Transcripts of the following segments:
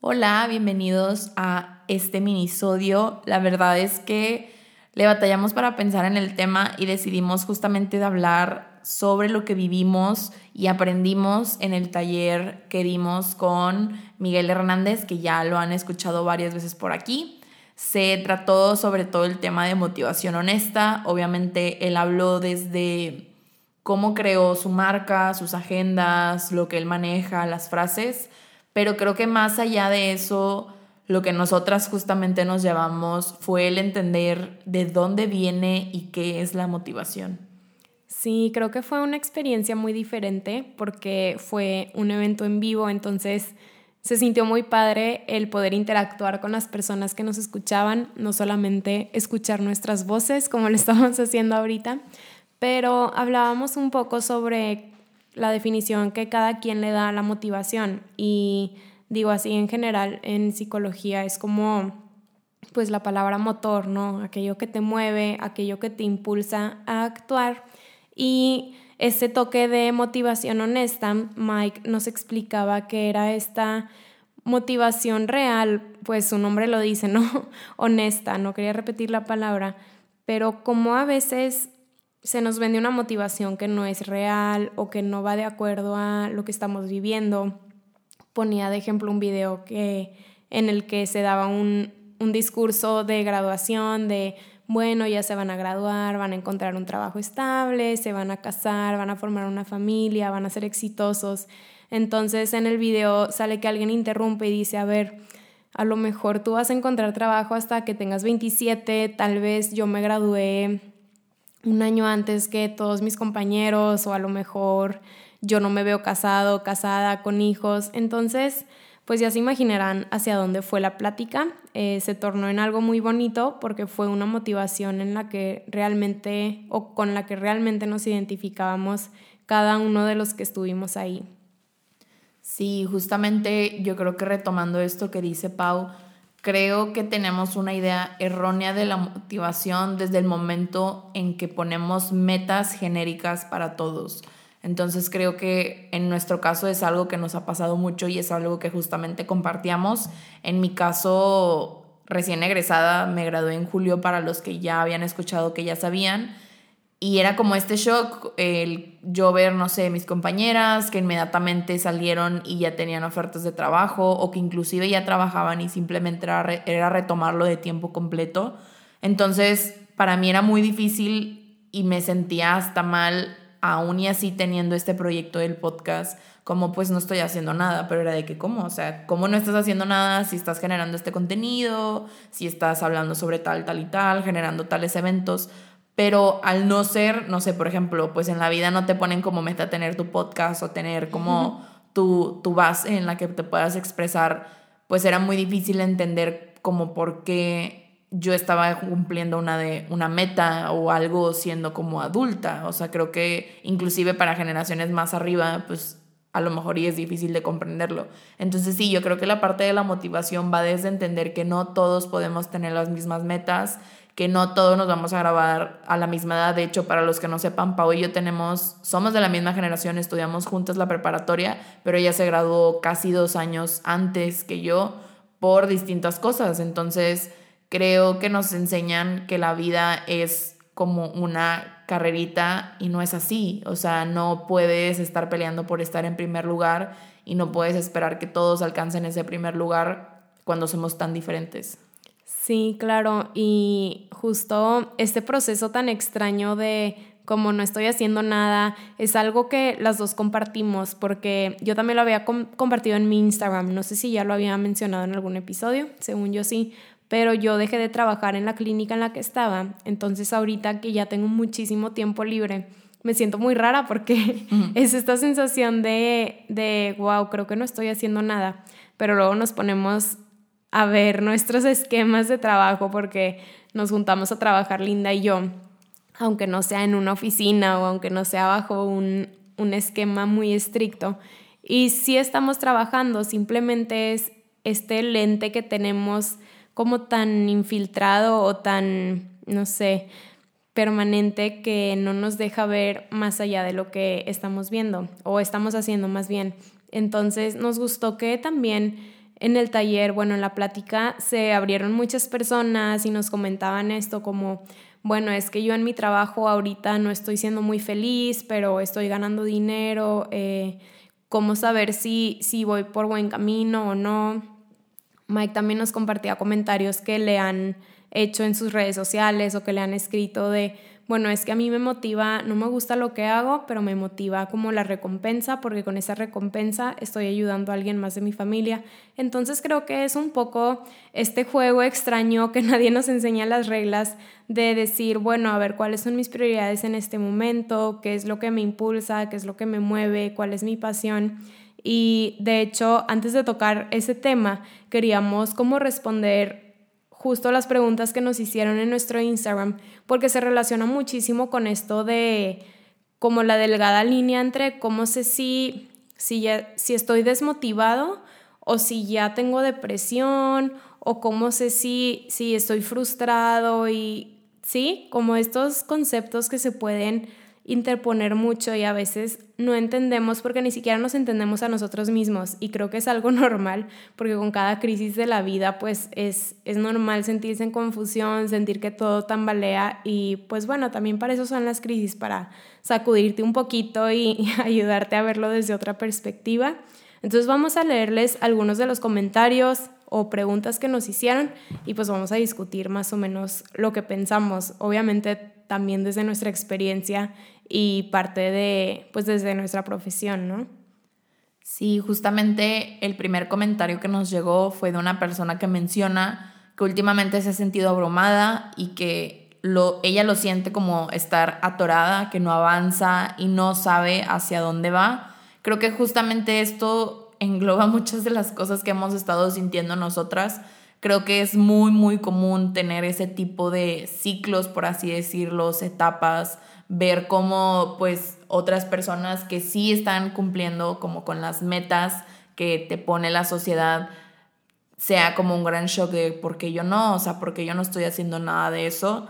Hola, bienvenidos a este minisodio. La verdad es que le batallamos para pensar en el tema y decidimos justamente de hablar sobre lo que vivimos y aprendimos en el taller que dimos con Miguel Hernández, que ya lo han escuchado varias veces por aquí. Se trató sobre todo el tema de motivación honesta. Obviamente él habló desde cómo creó su marca, sus agendas, lo que él maneja, las frases pero creo que más allá de eso, lo que nosotras justamente nos llevamos fue el entender de dónde viene y qué es la motivación. Sí, creo que fue una experiencia muy diferente porque fue un evento en vivo, entonces se sintió muy padre el poder interactuar con las personas que nos escuchaban, no solamente escuchar nuestras voces como lo estamos haciendo ahorita, pero hablábamos un poco sobre la definición que cada quien le da a la motivación. Y digo así en general, en psicología es como pues la palabra motor, ¿no? Aquello que te mueve, aquello que te impulsa a actuar. Y ese toque de motivación honesta, Mike nos explicaba que era esta motivación real, pues su nombre lo dice, ¿no? honesta, no quería repetir la palabra, pero como a veces se nos vende una motivación que no es real o que no va de acuerdo a lo que estamos viviendo. Ponía de ejemplo un video que, en el que se daba un, un discurso de graduación, de, bueno, ya se van a graduar, van a encontrar un trabajo estable, se van a casar, van a formar una familia, van a ser exitosos. Entonces en el video sale que alguien interrumpe y dice, a ver, a lo mejor tú vas a encontrar trabajo hasta que tengas 27, tal vez yo me gradué un año antes que todos mis compañeros o a lo mejor yo no me veo casado, casada, con hijos. Entonces, pues ya se imaginarán hacia dónde fue la plática. Eh, se tornó en algo muy bonito porque fue una motivación en la que realmente o con la que realmente nos identificábamos cada uno de los que estuvimos ahí. Sí, justamente yo creo que retomando esto que dice Pau, creo que tenemos una idea errónea de la motivación desde el momento en que ponemos metas genéricas para todos. Entonces creo que en nuestro caso es algo que nos ha pasado mucho y es algo que justamente compartíamos. En mi caso, recién egresada, me gradué en julio para los que ya habían escuchado que ya sabían. Y era como este shock, el yo ver, no sé, mis compañeras que inmediatamente salieron y ya tenían ofertas de trabajo o que inclusive ya trabajaban y simplemente era, era retomarlo de tiempo completo. Entonces, para mí era muy difícil y me sentía hasta mal, aún y así teniendo este proyecto del podcast, como pues no estoy haciendo nada, pero era de que, ¿cómo? O sea, ¿cómo no estás haciendo nada si estás generando este contenido, si estás hablando sobre tal, tal y tal, generando tales eventos? Pero al no ser, no sé, por ejemplo, pues en la vida no te ponen como meta tener tu podcast o tener como tu, tu base en la que te puedas expresar, pues era muy difícil entender como por qué yo estaba cumpliendo una, de, una meta o algo siendo como adulta. O sea, creo que inclusive para generaciones más arriba, pues a lo mejor y es difícil de comprenderlo. Entonces sí, yo creo que la parte de la motivación va desde entender que no todos podemos tener las mismas metas, que no todos nos vamos a grabar a la misma edad. De hecho, para los que no sepan, Pau y yo tenemos, somos de la misma generación, estudiamos juntas la preparatoria, pero ella se graduó casi dos años antes que yo por distintas cosas. Entonces, creo que nos enseñan que la vida es como una carrerita y no es así. O sea, no puedes estar peleando por estar en primer lugar y no puedes esperar que todos alcancen ese primer lugar cuando somos tan diferentes. Sí, claro. Y justo este proceso tan extraño de como no estoy haciendo nada, es algo que las dos compartimos, porque yo también lo había compartido en mi Instagram, no sé si ya lo había mencionado en algún episodio, según yo sí, pero yo dejé de trabajar en la clínica en la que estaba, entonces ahorita que ya tengo muchísimo tiempo libre, me siento muy rara porque es esta sensación de, de, wow, creo que no estoy haciendo nada, pero luego nos ponemos a ver nuestros esquemas de trabajo porque nos juntamos a trabajar Linda y yo, aunque no sea en una oficina o aunque no sea bajo un, un esquema muy estricto. Y si estamos trabajando, simplemente es este lente que tenemos como tan infiltrado o tan, no sé, permanente que no nos deja ver más allá de lo que estamos viendo o estamos haciendo más bien. Entonces nos gustó que también en el taller, bueno, en la plática se abrieron muchas personas y nos comentaban esto como, bueno, es que yo en mi trabajo ahorita no estoy siendo muy feliz, pero estoy ganando dinero, eh, cómo saber si, si voy por buen camino o no. Mike también nos compartía comentarios que le han hecho en sus redes sociales o que le han escrito de, bueno, es que a mí me motiva, no me gusta lo que hago, pero me motiva como la recompensa, porque con esa recompensa estoy ayudando a alguien más de mi familia. Entonces creo que es un poco este juego extraño que nadie nos enseña las reglas de decir, bueno, a ver cuáles son mis prioridades en este momento, qué es lo que me impulsa, qué es lo que me mueve, cuál es mi pasión. Y de hecho, antes de tocar ese tema, queríamos como responder justo las preguntas que nos hicieron en nuestro Instagram, porque se relaciona muchísimo con esto de como la delgada línea entre cómo sé si, si, ya, si estoy desmotivado o si ya tengo depresión o cómo sé si, si estoy frustrado y sí, como estos conceptos que se pueden interponer mucho y a veces no entendemos porque ni siquiera nos entendemos a nosotros mismos. Y creo que es algo normal porque con cada crisis de la vida pues es, es normal sentirse en confusión, sentir que todo tambalea. Y pues bueno, también para eso son las crisis, para sacudirte un poquito y, ayudarte a verlo desde otra perspectiva. Entonces vamos a leerles algunos de los comentarios o preguntas que nos hicieron y pues vamos a discutir más o menos lo que pensamos, obviamente también desde nuestra experiencia y parte de, pues desde nuestra profesión, ¿no? Sí, justamente el primer comentario que nos llegó fue de una persona que menciona que últimamente se ha sentido abrumada y que lo, ella lo siente como estar atorada, que no avanza y no sabe hacia dónde va. Creo que justamente esto engloba muchas de las cosas que hemos estado sintiendo nosotras. Creo que es muy, muy común tener ese tipo de ciclos, por así decirlo, etapas, ver cómo pues otras personas que sí están cumpliendo como con las metas que te pone la sociedad sea como un gran shock de por qué yo no, o sea, porque yo no estoy haciendo nada de eso.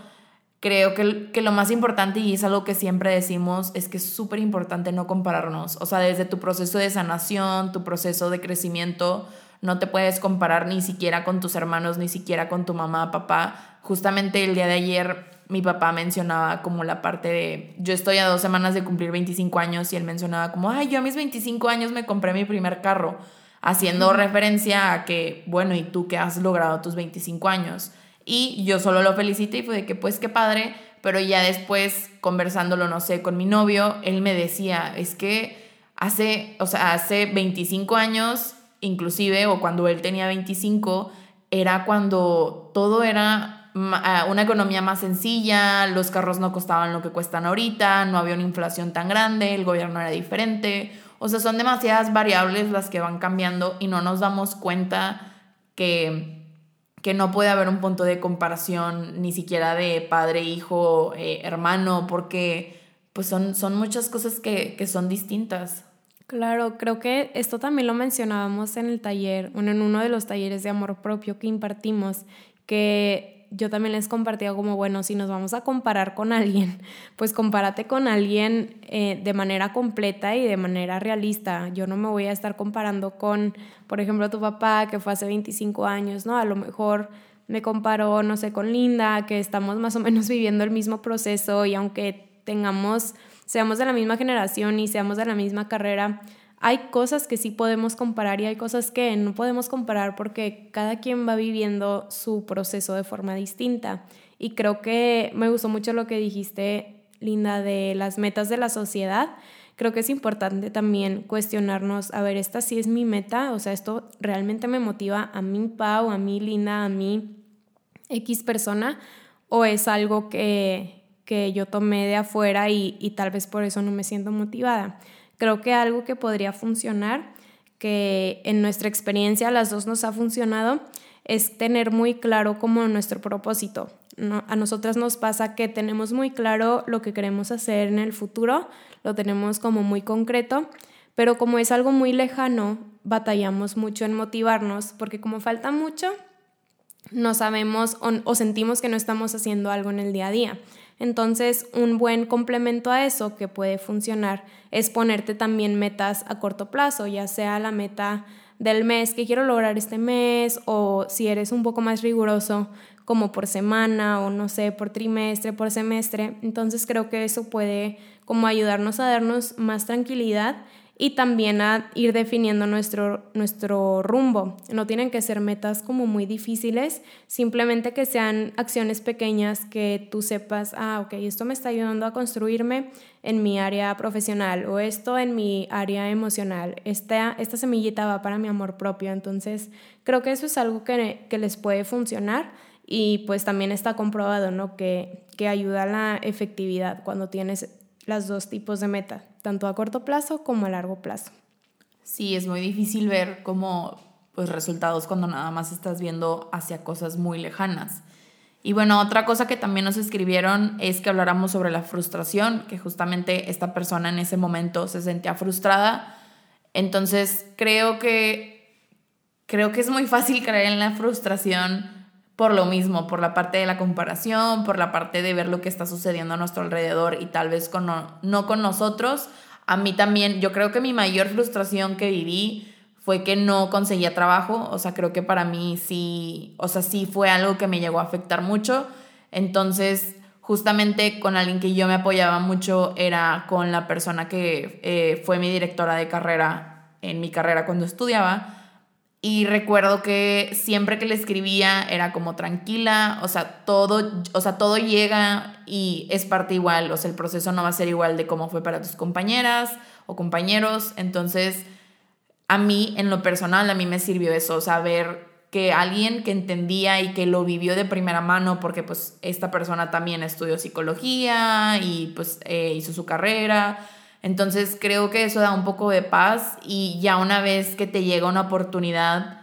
Creo que, que lo más importante, y es algo que siempre decimos, es que es súper importante no compararnos. O sea, desde tu proceso de sanación, tu proceso de crecimiento, no te puedes comparar ni siquiera con tus hermanos, ni siquiera con tu mamá, papá. Justamente el día de ayer mi papá mencionaba como la parte de, yo estoy a dos semanas de cumplir 25 años y él mencionaba como, ay, yo a mis 25 años me compré mi primer carro, haciendo referencia a que, bueno, ¿y tú qué has logrado tus 25 años? Y yo solo lo felicité y fue de que, pues qué padre, pero ya después, conversándolo, no sé, con mi novio, él me decía, es que hace, o sea, hace 25 años, inclusive, o cuando él tenía 25, era cuando todo era una economía más sencilla, los carros no costaban lo que cuestan ahorita, no había una inflación tan grande, el gobierno era diferente. O sea, son demasiadas variables las que van cambiando y no nos damos cuenta que, que no puede haber un punto de comparación ni siquiera de padre, hijo, eh, hermano, porque pues son, son muchas cosas que, que son distintas. Claro, creo que esto también lo mencionábamos en el taller, en uno de los talleres de amor propio que impartimos, que yo también les compartía como, bueno, si nos vamos a comparar con alguien, pues compárate con alguien eh, de manera completa y de manera realista. Yo no me voy a estar comparando con, por ejemplo, tu papá que fue hace 25 años, ¿no? A lo mejor me comparo, no sé, con Linda, que estamos más o menos viviendo el mismo proceso y aunque tengamos, seamos de la misma generación y seamos de la misma carrera, hay cosas que sí podemos comparar y hay cosas que no podemos comparar porque cada quien va viviendo su proceso de forma distinta. Y creo que me gustó mucho lo que dijiste, Linda, de las metas de la sociedad. Creo que es importante también cuestionarnos, a ver, esta sí es mi meta, o sea, esto realmente me motiva a mí, Pau, a mí, Linda, a mí, X persona, o es algo que, que yo tomé de afuera y, y tal vez por eso no me siento motivada. Creo que algo que podría funcionar, que en nuestra experiencia las dos nos ha funcionado, es tener muy claro como nuestro propósito. A nosotras nos pasa que tenemos muy claro lo que queremos hacer en el futuro, lo tenemos como muy concreto, pero como es algo muy lejano, batallamos mucho en motivarnos, porque como falta mucho, no sabemos o sentimos que no estamos haciendo algo en el día a día. Entonces, un buen complemento a eso que puede funcionar es ponerte también metas a corto plazo, ya sea la meta del mes, que quiero lograr este mes, o si eres un poco más riguroso, como por semana o no sé, por trimestre, por semestre. Entonces creo que eso puede como ayudarnos a darnos más tranquilidad y también a ir definiendo nuestro, nuestro rumbo. No tienen que ser metas como muy difíciles, simplemente que sean acciones pequeñas que tú sepas, ah, ok, esto me está ayudando a construirme en mi área profesional o esto en mi área emocional. Esta, esta semillita va para mi amor propio. Entonces, creo que eso es algo que, que les puede funcionar y pues también está comprobado, ¿no? Que, que ayuda a la efectividad cuando tienes los dos tipos de meta, tanto a corto plazo como a largo plazo. Sí, es muy difícil ver como pues resultados cuando nada más estás viendo hacia cosas muy lejanas. Y bueno, otra cosa que también nos escribieron es que habláramos sobre la frustración, que justamente esta persona en ese momento se sentía frustrada. Entonces, creo que creo que es muy fácil creer en la frustración por lo mismo, por la parte de la comparación, por la parte de ver lo que está sucediendo a nuestro alrededor y tal vez con, no, con nosotros. A mí también, yo creo que mi mayor frustración que viví fue que no conseguía trabajo, o sea, creo que para mí sí, o sea, sí fue algo que me llegó a afectar mucho. Entonces, justamente con alguien que yo me apoyaba mucho era con la persona que eh, fue mi directora de carrera en mi carrera cuando estudiaba y recuerdo que siempre que le escribía era como tranquila, o sea, todo, o sea, todo llega y es parte igual, o sea, el proceso no va a ser igual de cómo fue para tus compañeras o compañeros. Entonces, a mí, en lo personal, a mí me sirvió eso, saber que alguien que entendía y que lo vivió de primera mano, porque pues esta persona también estudió psicología y pues eh, hizo su carrera, entonces creo que eso da un poco de paz y ya una vez que te llega una oportunidad,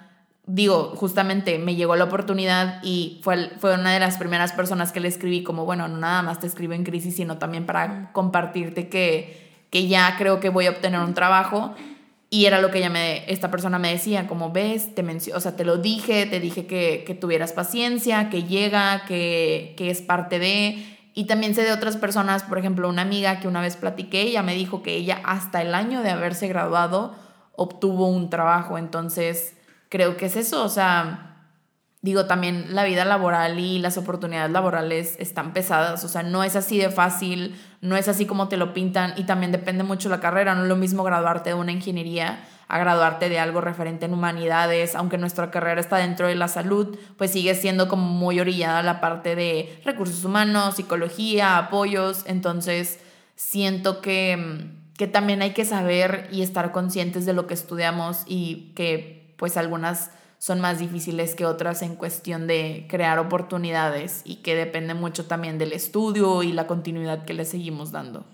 digo, justamente me llegó la oportunidad y fue, fue una de las primeras personas que le escribí como, bueno, no nada más te escribo en crisis, sino también para compartirte que, que ya creo que voy a obtener un trabajo. Y era lo que ella me, esta persona me decía, como ves, te o sea, te lo dije, te dije que, que tuvieras paciencia, que llega, que, que es parte de, y también sé de otras personas, por ejemplo, una amiga que una vez platiqué, ella me dijo que ella hasta el año de haberse graduado obtuvo un trabajo. Entonces, creo que es eso, o sea, digo, también la vida laboral y las oportunidades laborales están pesadas, o sea, no es así de fácil, no es así como te lo pintan y también depende mucho la carrera, no es lo mismo graduarte de una ingeniería a graduarte de algo referente en humanidades, aunque nuestra carrera está dentro de la salud, pues sigue siendo como muy orillada la parte de recursos humanos, psicología, apoyos, entonces siento que, que también hay que saber y estar conscientes de lo que estudiamos y que pues algunas son más difíciles que otras en cuestión de crear oportunidades y que depende mucho también del estudio y la continuidad que le seguimos dando.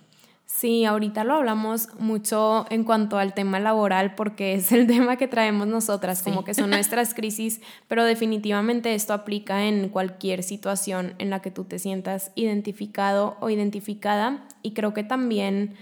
Sí, ahorita lo hablamos mucho en cuanto al tema laboral porque es el tema que traemos nosotras, como que son nuestras crisis, pero definitivamente esto aplica en cualquier situación en la que tú te sientas identificado o identificada. Y creo que también,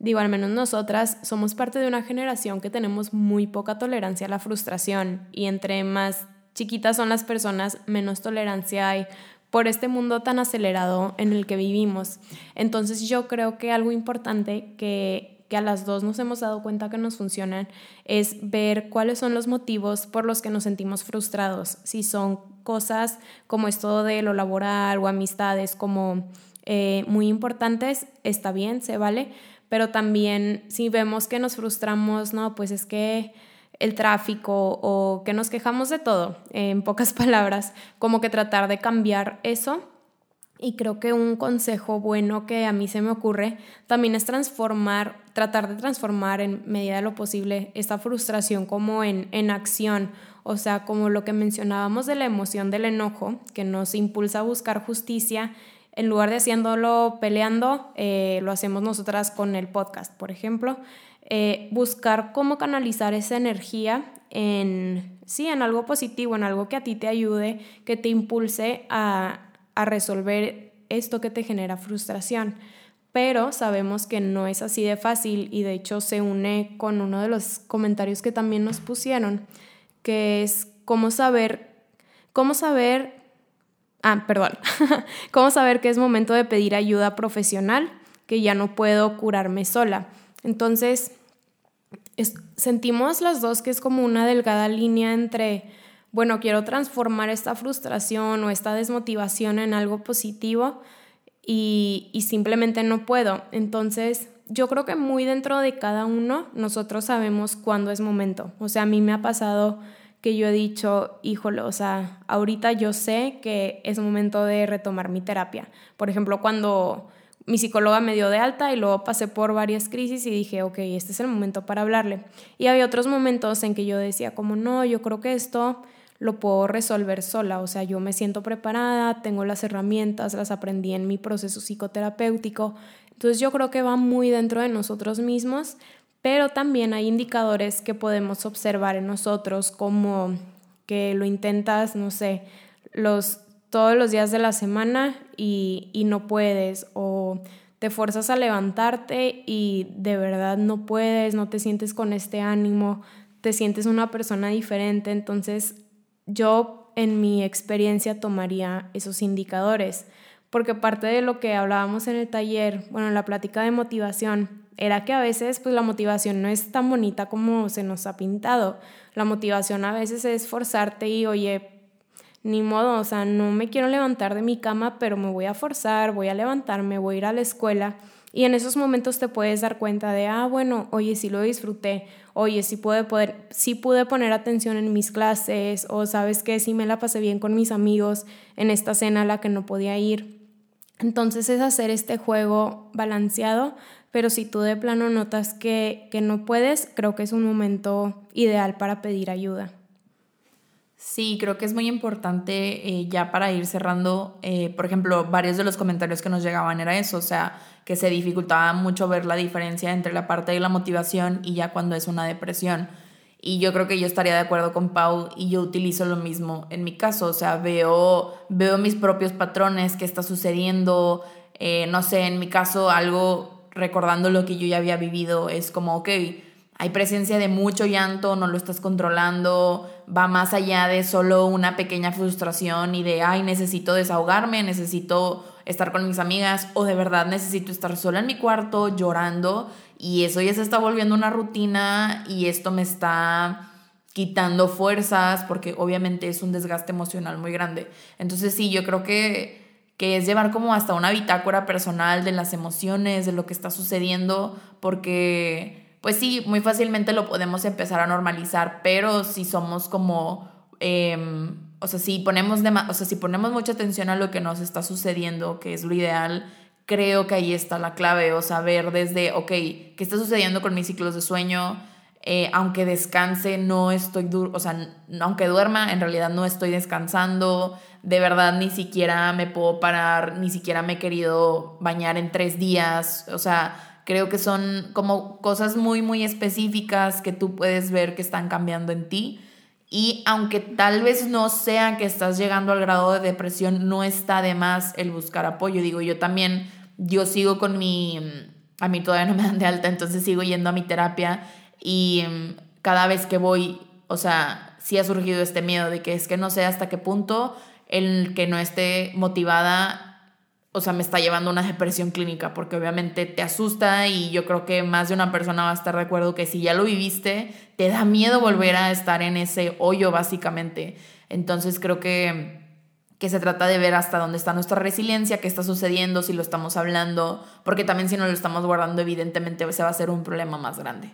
digo, al menos nosotras somos parte de una generación que tenemos muy poca tolerancia a la frustración y entre más chiquitas son las personas, menos tolerancia hay por este mundo tan acelerado en el que vivimos. Entonces yo creo que algo importante que, que a las dos nos hemos dado cuenta que nos funcionan es ver cuáles son los motivos por los que nos sentimos frustrados. Si son cosas como esto de lo laboral o amistades como eh, muy importantes, está bien, se vale, pero también si vemos que nos frustramos, no, pues es que el tráfico o que nos quejamos de todo, en pocas palabras, como que tratar de cambiar eso. Y creo que un consejo bueno que a mí se me ocurre también es transformar, tratar de transformar en medida de lo posible esta frustración como en, en acción. O sea, como lo que mencionábamos de la emoción del enojo, que nos impulsa a buscar justicia, en lugar de haciéndolo peleando, eh, lo hacemos nosotras con el podcast, por ejemplo. Eh, buscar cómo canalizar esa energía en, sí, en algo positivo, en algo que a ti te ayude, que te impulse a, a resolver esto que te genera frustración. Pero sabemos que no es así de fácil y de hecho se une con uno de los comentarios que también nos pusieron, que es cómo saber, cómo saber, ah, perdón, cómo saber que es momento de pedir ayuda profesional, que ya no puedo curarme sola. Entonces, sentimos las dos que es como una delgada línea entre, bueno, quiero transformar esta frustración o esta desmotivación en algo positivo y, y simplemente no puedo. Entonces, yo creo que muy dentro de cada uno nosotros sabemos cuándo es momento. O sea, a mí me ha pasado que yo he dicho, híjole, o sea, ahorita yo sé que es momento de retomar mi terapia. Por ejemplo, cuando mi psicóloga me dio de alta y luego pasé por varias crisis y dije, ok, este es el momento para hablarle. Y había otros momentos en que yo decía, como no, yo creo que esto lo puedo resolver sola, o sea, yo me siento preparada, tengo las herramientas, las aprendí en mi proceso psicoterapéutico. Entonces yo creo que va muy dentro de nosotros mismos pero también hay indicadores que podemos observar en nosotros como que lo intentas, no sé, los, todos los días de la semana y, y no puedes o te fuerzas a levantarte y de verdad no puedes, no te sientes con este ánimo, te sientes una persona diferente. Entonces yo en mi experiencia tomaría esos indicadores, porque parte de lo que hablábamos en el taller, bueno, en la plática de motivación, era que a veces pues la motivación no es tan bonita como se nos ha pintado. La motivación a veces es forzarte y oye, ni modo, o sea, no me quiero levantar de mi cama, pero me voy a forzar, voy a levantarme, voy a ir a la escuela. Y en esos momentos te puedes dar cuenta de, ah, bueno, oye, sí lo disfruté, oye, sí pude, poner atención en mis clases, o sabes que sí me la pasé bien con mis amigos en esta cena a la que no podía ir. Entonces es hacer este juego balanceado pero si tú de plano notas que, no puedes, creo que es un momento ideal para pedir ayuda. Sí, creo que es muy importante eh, ya para ir cerrando, eh, por ejemplo, varios de los comentarios que nos llegaban era eso, o sea, que se dificultaba mucho ver la diferencia entre la parte de la motivación y ya cuando es una depresión. Y yo creo que yo estaría de acuerdo con Pau y yo utilizo lo mismo en mi caso, o sea, veo, veo mis propios patrones, qué está sucediendo, eh, no sé, en mi caso algo recordando lo que yo ya había vivido, es como, ok, hay presencia de mucho llanto, no lo estás controlando, va más allá de solo una pequeña frustración y de, ay, necesito desahogarme, necesito estar con mis amigas o de verdad necesito estar sola en mi cuarto llorando y eso ya se está volviendo una rutina y esto me está quitando fuerzas porque obviamente es un desgaste emocional muy grande. Entonces sí, yo creo que que es llevar como hasta una bitácora personal de las emociones, de lo que está sucediendo, porque pues sí, muy fácilmente lo podemos empezar a normalizar, pero si somos como, em, o sea, si ponemos, o sea, si ponemos mucha atención a lo que nos está sucediendo, que es lo ideal, creo que ahí está la clave, o saber desde, ok, ¿qué está sucediendo con mis ciclos de sueño? Eh, aunque descanse, no estoy, o sea, aunque duerma, en realidad no estoy descansando, de verdad ni siquiera me puedo parar, ni siquiera me he querido bañar en tres días, o sea, creo que son como cosas muy, muy específicas que tú puedes ver que están cambiando en ti. Y aunque tal vez no sea que estás llegando al grado de depresión, no está de más el buscar apoyo. Digo, yo también, yo sigo con mi, a mí todavía no me dan de alta, entonces sigo yendo a mi terapia y cada vez que voy, o sea, sí ha surgido este miedo de que es que no sé hasta qué punto el que no esté motivada o sea, me está llevando a una depresión clínica, porque obviamente te asusta y yo creo que más de una persona va a estar de acuerdo que si ya lo viviste, te da miedo volver a estar en ese hoyo, básicamente. Entonces creo que, que se trata de ver hasta dónde está nuestra resiliencia, qué está sucediendo, si lo estamos hablando, porque también si no lo estamos guardando, evidentemente se va a hacer un problema más grande.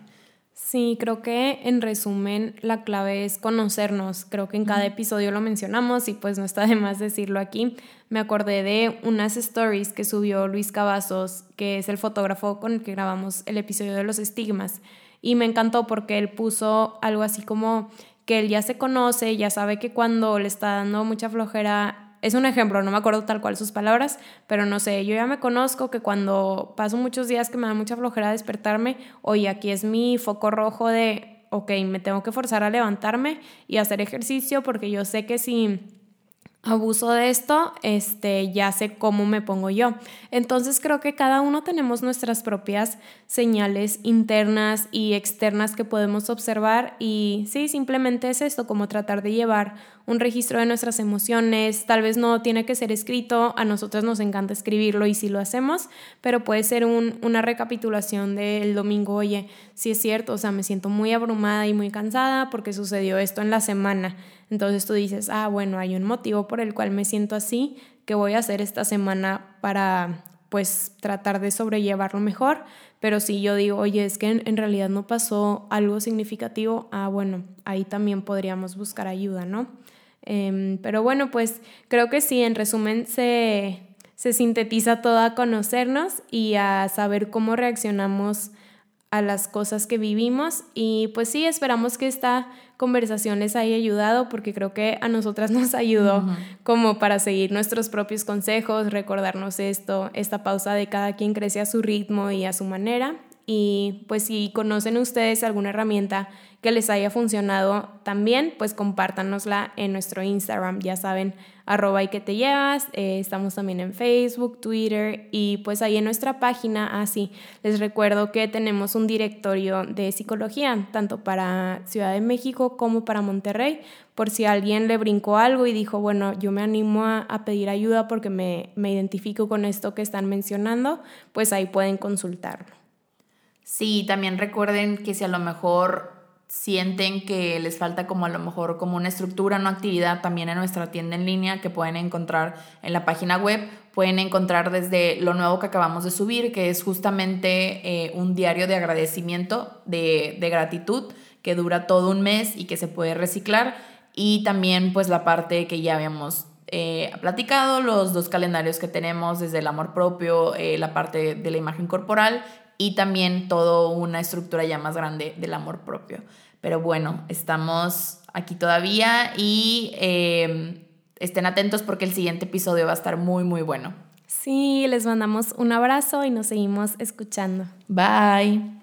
Sí, creo que en resumen la clave es conocernos. Creo que en cada episodio lo mencionamos y pues no está de más decirlo aquí. Me acordé de unas stories que subió Luis Cavazos, que es el fotógrafo con el que grabamos el episodio de los estigmas. Y me encantó porque él puso algo así como que él ya se conoce, ya sabe que cuando le está dando mucha flojera es un ejemplo, no me acuerdo tal cual sus palabras, pero no sé, yo ya me conozco que cuando paso muchos días que me da mucha flojera despertarme, oye, aquí es mi foco rojo de, ok, me tengo que forzar a levantarme y hacer ejercicio porque yo sé que si abuso de esto, este, ya sé cómo me pongo yo. Entonces creo que cada uno tenemos nuestras propias señales internas y externas que podemos observar y sí, simplemente es esto, como tratar de llevar un registro de nuestras emociones, tal vez no tiene que ser escrito, a nosotras nos encanta escribirlo y si lo hacemos, pero puede ser una recapitulación del domingo, oye, si es cierto, o sea, me siento muy abrumada y muy cansada porque sucedió esto en la semana entonces tú dices, ah, bueno, hay un motivo por el cual me siento así, que voy a hacer esta semana para pues tratar de sobrellevarlo mejor, pero si yo digo, oye, es que en, realidad no pasó algo significativo, ah, bueno, ahí también podríamos buscar ayuda, ¿no? Em, pero bueno, pues creo que sí, en resumen se, se sintetiza todo a conocernos y a saber cómo reaccionamos a las cosas que vivimos y pues sí, esperamos que esta conversación les haya ayudado porque creo que a nosotras nos ayudó como para seguir nuestros propios consejos, recordarnos esto, esta pausa de cada quien crece a su ritmo y a su manera y pues si conocen ustedes alguna herramienta que les haya funcionado también, pues compártanosla en nuestro Instagram, ya saben, arroba y que te llevas, eh, estamos también en Facebook, Twitter y pues ahí en nuestra página, así, ah, les recuerdo que tenemos un directorio de psicología, tanto para Ciudad de México como para Monterrey, por si alguien le brincó algo y dijo, bueno, yo me animo a, pedir ayuda porque me, me identifico con esto que están mencionando, pues ahí pueden consultarlo. Sí, también recuerden que si a lo mejor sienten que les falta como a lo mejor como una estructura, una actividad también en nuestra tienda en línea que pueden encontrar en la página web, pueden encontrar desde lo nuevo que acabamos de subir, que es justamente eh, un diario de agradecimiento, de, de gratitud, que dura todo un mes y que se puede reciclar, y también pues la parte que ya habíamos eh, platicado, los dos calendarios que tenemos desde el amor propio, eh, la parte de la imagen corporal y también todo una estructura ya más grande del amor propio. Pero bueno, estamos aquí todavía y em, estén atentos porque el siguiente episodio va a estar muy, muy bueno. Sí, les mandamos un abrazo y nos seguimos escuchando. Bye.